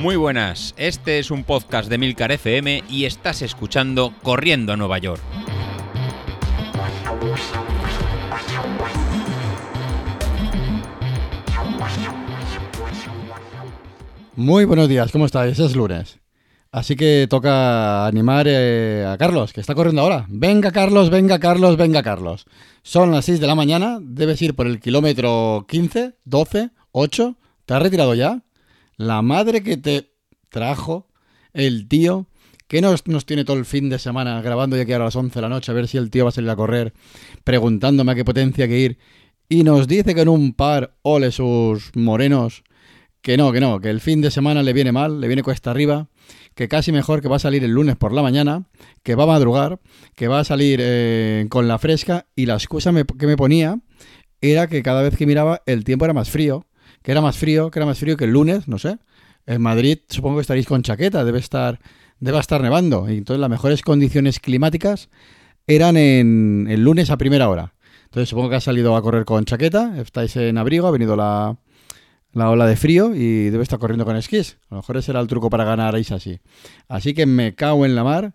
Muy buenas, este es un podcast de Milcar FM y estás escuchando Corriendo a Nueva York. Muy buenos días, ¿cómo estáis? Es lunes. Así que toca animar eh, a Carlos, que está corriendo ahora. Venga Carlos, venga Carlos, venga Carlos. Son las 6 de la mañana, debes ir por el kilómetro 15, 12, 8. ¿Te has retirado ya? La madre que te trajo, el tío, que nos, nos tiene todo el fin de semana grabando ya que ahora a las 11 de la noche a ver si el tío va a salir a correr, preguntándome a qué potencia hay que ir. Y nos dice que en un par, ole sus morenos, que no, que no, que el fin de semana le viene mal, le viene cuesta arriba, que casi mejor que va a salir el lunes por la mañana, que va a madrugar, que va a salir eh, con la fresca y la excusa que me ponía era que cada vez que miraba el tiempo era más frío, que era más frío, que era más frío que el lunes, no sé. En Madrid supongo que estaréis con chaqueta, debe estar, debe estar nevando. Y entonces las mejores condiciones climáticas eran en el lunes a primera hora. Entonces supongo que has salido a correr con chaqueta, estáis en abrigo, ha venido la, la ola de frío y debe estar corriendo con esquís. A lo mejor ese era el truco para ganar a así. Así que me cago en la mar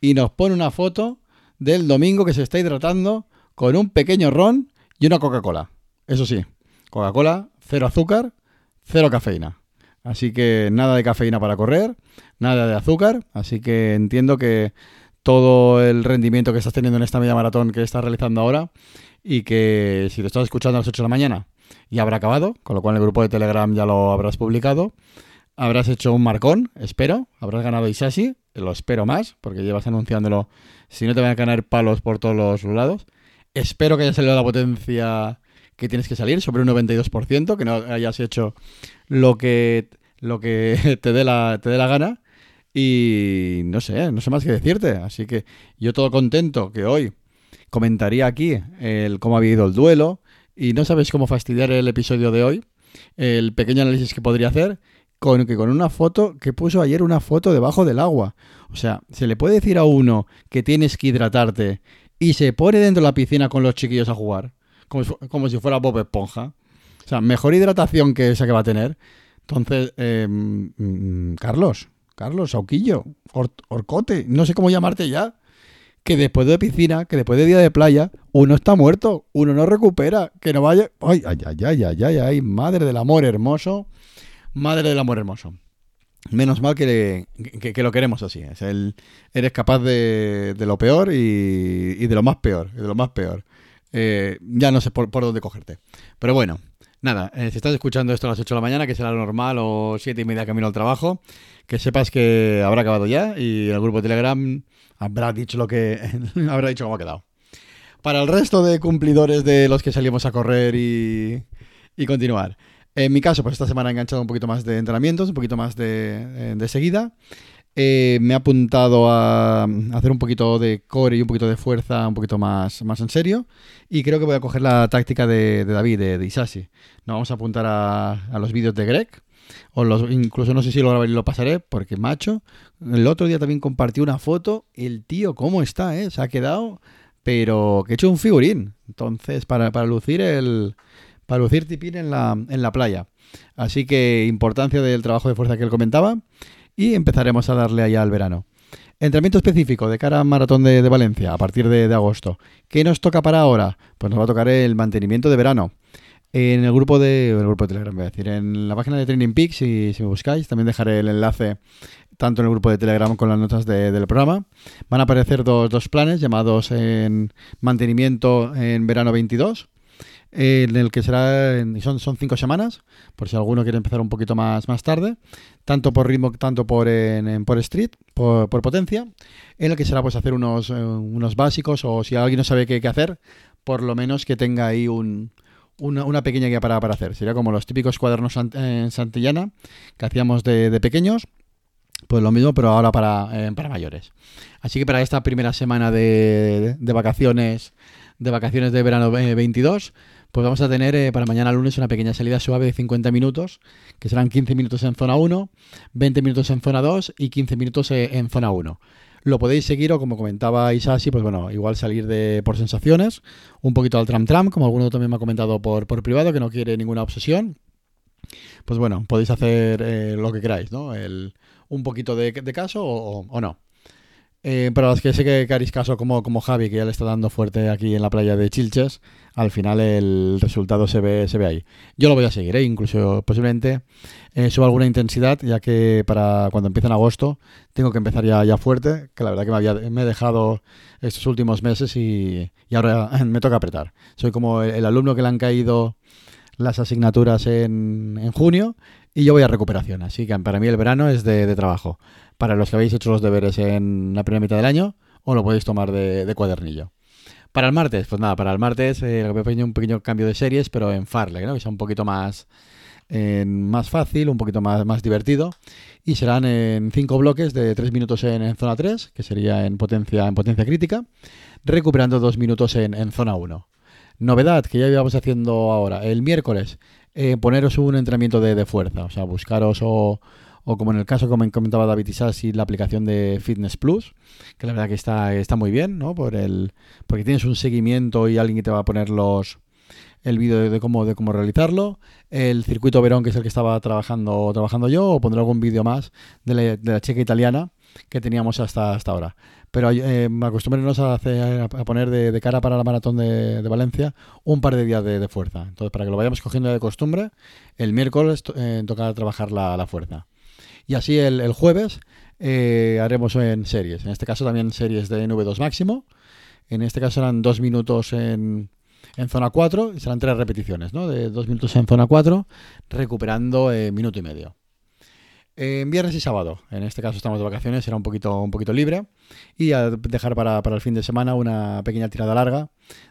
y nos pone una foto del domingo que se está hidratando con un pequeño ron y una Coca-Cola. Eso sí, Coca-Cola, cero azúcar, cero cafeína. Así que nada de cafeína para correr, nada de azúcar. Así que entiendo que todo el rendimiento que estás teniendo en esta media maratón que estás realizando ahora y que si lo estás escuchando a las 8 de la mañana ya habrá acabado, con lo cual en el grupo de Telegram ya lo habrás publicado. Habrás hecho un marcón, espero. Habrás ganado Isashi, lo espero más, porque llevas anunciándolo. Si no te van a ganar palos por todos los lados. Espero que haya salido la potencia que tienes que salir, sobre un 92%, que no hayas hecho lo que, lo que te, dé la, te dé la gana. Y no sé, no sé más que decirte. Así que yo todo contento que hoy comentaría aquí el cómo ha ido el duelo. Y no sabes cómo fastidiar el episodio de hoy. El pequeño análisis que podría hacer con que con una foto que puso ayer una foto debajo del agua. O sea, se le puede decir a uno que tienes que hidratarte y se pone dentro de la piscina con los chiquillos a jugar, como, si- fuera Bob Esponja. O sea, mejor hidratación que esa que va a tener. Entonces, eh, mm, Carlos, Carlos, Sauquillo, Or- Orcote, no sé cómo llamarte ya. Que después de piscina, que después de día de playa, uno está muerto, uno no recupera, que no vaya. Ay, ay, ay, ay, ay, ay, ay, madre del amor hermoso, madre del amor hermoso. Menos mal que, que- que lo queremos así. Es el, eres capaz de, de lo peor y, y de lo más peor. y de lo más peor. Eh, ya no sé por, por dónde cogerte. Pero bueno, nada. eh, si estás escuchando esto a las 8 de la mañana, que será lo normal, o 7 y media camino al trabajo, que sepas que habrá acabado ya y el grupo de Telegram habrá dicho lo que. habrá dicho cómo ha quedado. Para el resto de cumplidores de los que salimos a correr y, y continuar. En mi caso, pues esta semana he enganchado un poquito más de entrenamientos, un poquito más de, eh, de seguida. Eh, me he apuntado a hacer un poquito de core y un poquito de fuerza un poquito más, más en serio. Y creo que voy a coger la táctica de, David, de, de Isashi. Nos vamos a apuntar a, los vídeos de Greg. O incluso no sé si lo grabaré y lo pasaré, porque macho, el otro día también compartí una foto. El tío, ¿cómo está? Eh? Se ha quedado, pero que he hecho un figurín. Entonces, para, para lucir el, para lucir tipín en la, en la playa. Así que importancia del trabajo de fuerza que él comentaba y empezaremos a darle allá al verano. Entrenamiento específico de cara a Maratón de, Valencia a partir de, agosto. ¿Qué nos toca para ahora? Pues nos va a tocar el mantenimiento de verano. En el grupo de, grupo de Telegram, voy a decir, en la página de Training Peaks, si, si me buscáis, también dejaré el enlace tanto en el grupo de Telegram con las notas de- del programa. Van a aparecer dos, dos planes llamados en mantenimiento en verano 22 eh, en el que será en- son, son cinco semanas, por si alguno quiere empezar un poquito más, más tarde, tanto por ritmo, tanto por, en- por street, por, por potencia, en el que será pues hacer unos, eh, unos básicos o si alguien no sabe qué, qué hacer, por lo menos que tenga ahí un, una, pequeña guía para, para hacer. Sería como los típicos cuadernos en Santillana que hacíamos de, de pequeños. Pues lo mismo, pero ahora para, eh, para mayores. Así que para esta primera semana de, de vacaciones de vacaciones de verano eh, 22, pues vamos a tener eh, para mañana lunes una pequeña salida suave de 50 minutos, que serán 15 minutos en zona 1, 20 minutos en zona 2 y 15 minutos eh, en zona 1. Lo podéis seguir o como comentaba Isashi, pues bueno, igual salir de por sensaciones, un poquito al tram tram, como alguno también me ha comentado por, por privado, que no quiere ninguna obsesión. pues bueno, podéis hacer eh, lo que queráis, ¿no? El, un poquito de, caso o no. Eh, pero las que sé que, que haréis caso como, como Javi, que ya le está dando fuerte aquí en la playa de Chilches, al final el resultado se ve, se ve ahí. Yo lo voy a seguir, ¿eh? incluso posiblemente eh, suba alguna intensidad, ya que para cuando empiece en agosto tengo que empezar ya, ya fuerte, que la verdad que me, había, he dejado estos últimos meses y, y ahora me toca apretar. Soy como el, el, alumno que le han caído las asignaturas en, en junio y yo voy a recuperación, así que para mí el verano es de, trabajo para los que habéis hecho los deberes en la primera mitad del año o lo podéis tomar de, de cuadernillo. Para el martes, pues nada, para el martes voy a poner un pequeño cambio de series, pero en Farley, ¿no? que sea un poquito más, más fácil, un poquito más, más divertido. Y serán en cinco bloques de tres minutos en, zona 3, que sería en potencia, en potencia crítica, recuperando dos minutos en, en zona 1. Novedad que ya íbamos haciendo ahora, el miércoles, eh, poneros un entrenamiento de, de fuerza, o sea, buscaros o o como en el caso, como comentaba David Isasi, la aplicación de Fitness Plus, que la verdad que está, está muy bien, ¿no? Por el, porque tienes un seguimiento y alguien que te va a poner los el vídeo de, cómo, de cómo realizarlo, el circuito Verón, que es el que estaba trabajando, trabajando yo, o pondré algún vídeo más de la, de la, checa italiana que teníamos hasta, hasta ahora. Pero eh, a, hacer, a poner de, cara para la maratón de, Valencia un par de días de, fuerza. Entonces, para que lo vayamos cogiendo de costumbre, el miércoles eh, toca trabajar la, la fuerza. Y así el, jueves eh, haremos en series. En este caso también series de NV2 máximo. En este caso serán dos minutos en, en zona 4 y serán tres repeticiones, ¿no? De dos minutos en zona 4, recuperando eh, minuto y medio. En viernes y sábado, en este caso estamos de vacaciones, será un poquito, un poquito libre. Y a dejar para, para el fin de semana una pequeña tirada larga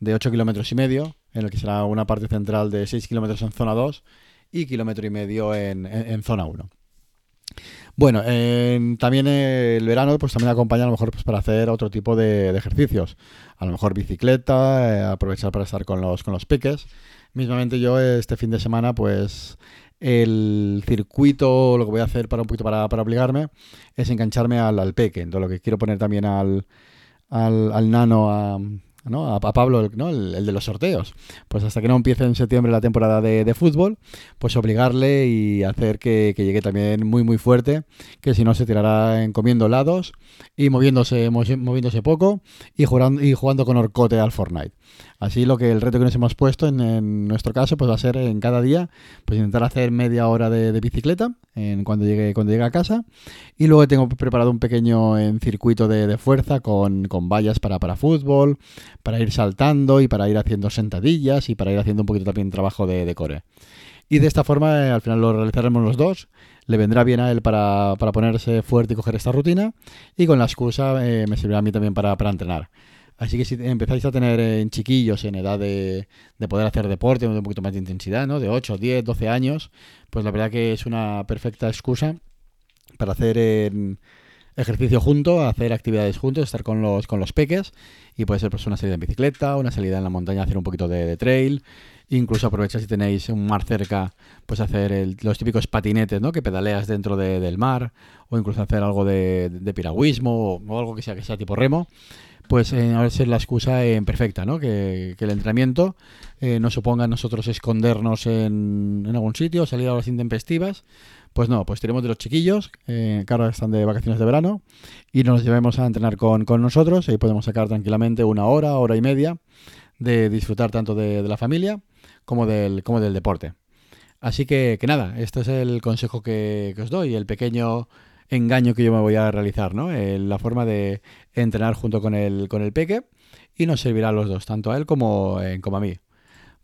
de 8 kilómetros y medio, en el que será una parte central de 6 kilómetros en zona 2 y kilómetro y medio en, en, en zona 1. Bueno, también el verano pues también acompaña a lo mejor pues, para hacer otro tipo de, de ejercicios. A lo mejor bicicleta, eh, aprovechar para estar con los, con los piques. Mismamente yo este fin de semana pues el circuito, lo que voy a hacer para un poquito para, para obligarme es engancharme al, al peque. Entonces lo que quiero poner también al, al, al nano a, ¿no? a, Pablo, ¿no? El, de los sorteos. Pues hasta que no empiece en septiembre la temporada de, fútbol, pues obligarle y hacer que, llegue también muy muy fuerte, que si no se tirará en comiendo lados y moviéndose, moviéndose poco y jugando, y jugando con Orcote al Fortnite. Así lo que el reto que nos hemos puesto en, nuestro caso pues va a ser en cada día pues intentar hacer media hora de, bicicleta en cuando llegue cuando llegue a casa y luego tengo preparado un pequeño en circuito de, de fuerza con, con vallas para, para fútbol, para ir saltando y para ir haciendo sentadillas y para ir haciendo un poquito también trabajo de, de core. Y de esta forma eh, al final lo realizaremos los dos. Le vendrá bien a él para, para ponerse fuerte y coger esta rutina y con la excusa eh, me servirá a mí también para, para entrenar. Así que si empezáis a tener en chiquillos en edad de, de poder hacer deporte, de un poquito más de intensidad, ¿no? de 8, 10, 12 años, pues la verdad que es una perfecta excusa para hacer en ejercicio junto, hacer actividades juntos, estar con los, con los peques y puede ser pues una salida en bicicleta, una salida en la montaña, hacer un poquito de, trail, incluso aprovechar si tenéis un mar cerca, pues hacer el, los típicos patinetes, ¿no? Que pedaleas dentro de, del mar, o incluso hacer algo de, piragüismo o, algo que sea que sea tipo remo pues eh, ahora es la excusa eh, perfecta, ¿no? Que, el entrenamiento eh, no suponga nosotros escondernos en, en, algún sitio, salir a las intempestivas. Pues no, pues tenemos de los chiquillos, eh, que ahora están de vacaciones de verano, y nos llevemos a entrenar con, con nosotros, y podemos sacar tranquilamente una hora, hora y media de disfrutar tanto de, de la familia como del, como del deporte. Así que, que nada, este es el consejo que, que os doy, el pequeño engaño que yo me voy a realizar, ¿no? Eh, la forma de entrenar junto con el, con el peque y nos servirá a los dos, tanto a él como, eh, como a mí.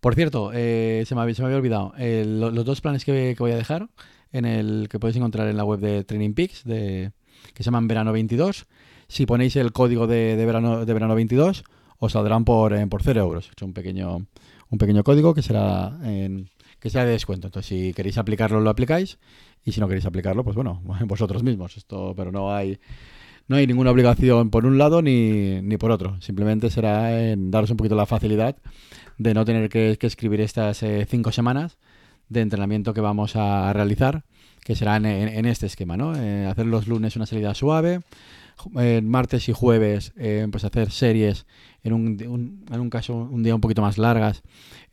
Por cierto, eh, se, me se, me había, olvidado, eh, lo, los dos planes que, que, voy a dejar, en el que podéis encontrar en la web de Training Peaks, de, que se llaman Verano 22, si ponéis el código de, de, verano, de verano 22, os saldrán por, eh, por 0 euros. He hecho un pequeño, un pequeño código que será, en, que será de descuento. Entonces, si queréis aplicarlo, lo aplicáis y si no queréis aplicarlo, pues bueno, vosotros mismos. Esto, pero no hay no hay ninguna obligación por un lado ni, ni por otro. Simplemente será en daros un poquito la facilidad de no tener que, que escribir estas eh, cinco semanas de entrenamiento que vamos a realizar, que serán en, este esquema, ¿no? Eh, hacer los lunes una salida suave, eh, martes y jueves eh, pues hacer series en un, en un caso un día un poquito más largas,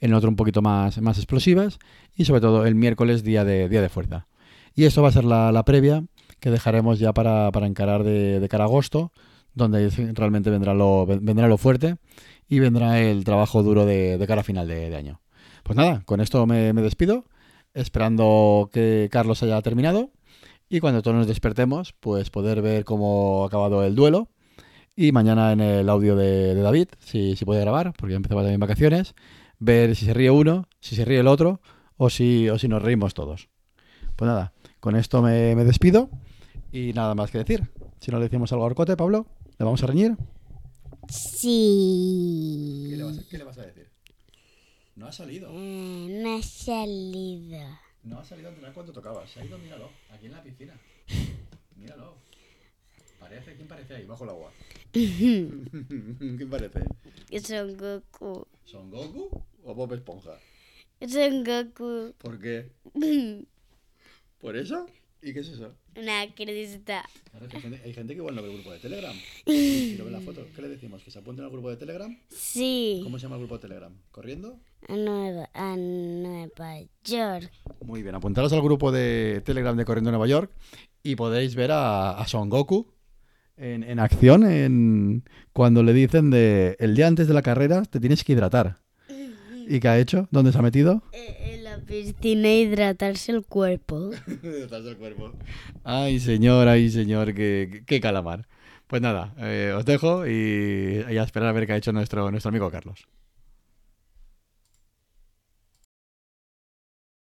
en otro un poquito más, más explosivas y sobre todo el miércoles día de, día de fuerza. Y esto va a ser la, previa que dejaremos ya para, para encarar de, cara a agosto, donde realmente vendrá lo, vendrá lo fuerte y vendrá el trabajo duro de, cara a final de año. Pues nada, con esto me, me despido, esperando que Carlos haya terminado y cuando todos nos despertemos, pues poder ver cómo ha acabado el duelo. Y mañana en el audio de, de David, si, si puede grabar, porque ya empezaba también vacaciones, ver si se ríe uno, si se ríe el otro o si, o si nos reímos todos. Pues nada, con esto me, me despido y nada más que decir. Si no le decimos algo a Orcote, Pablo, ¿le vamos a reñir? Sí. ¿Qué le vas a, decir? No ha salido. Eh, no ha salido. No ha salido a entrenar cuando tocaba. Se ha ido, míralo, aquí en la piscina. Míralo. Parece, ¿quién parece ahí, bajo el agua? ¿Quién parece? Son Goku. ¿Son Goku o Bob Esponja? Son Goku. ¿Por qué? ¿Por eso? ¿Y qué es eso? Una crista. Claro, hay, gente, hay gente que igual no ve el grupo de Telegram. Y lo ve la foto. ¿Qué le decimos? ¿Que se apunten al grupo de Telegram? Sí. ¿Cómo se llama el grupo de Telegram? ¿Corriendo? A Nueva, a Nueva York. Muy bien, apuntaros al grupo de Telegram de Corriendo Nueva York y podéis ver a, a Son Goku en, en acción en, cuando le dicen de el día antes de la carrera te tienes que hidratar. ¿Y qué ha hecho? ¿Dónde se ha metido? Eh, En la piscina hidratarse el cuerpo. Detrás del cuerpo. Ay, señor, ay, señor, qué, qué- qué calamar. Pues nada, eh, os dejo y, y a esperar a ver qué ha hecho nuestro, nuestro amigo Carlos.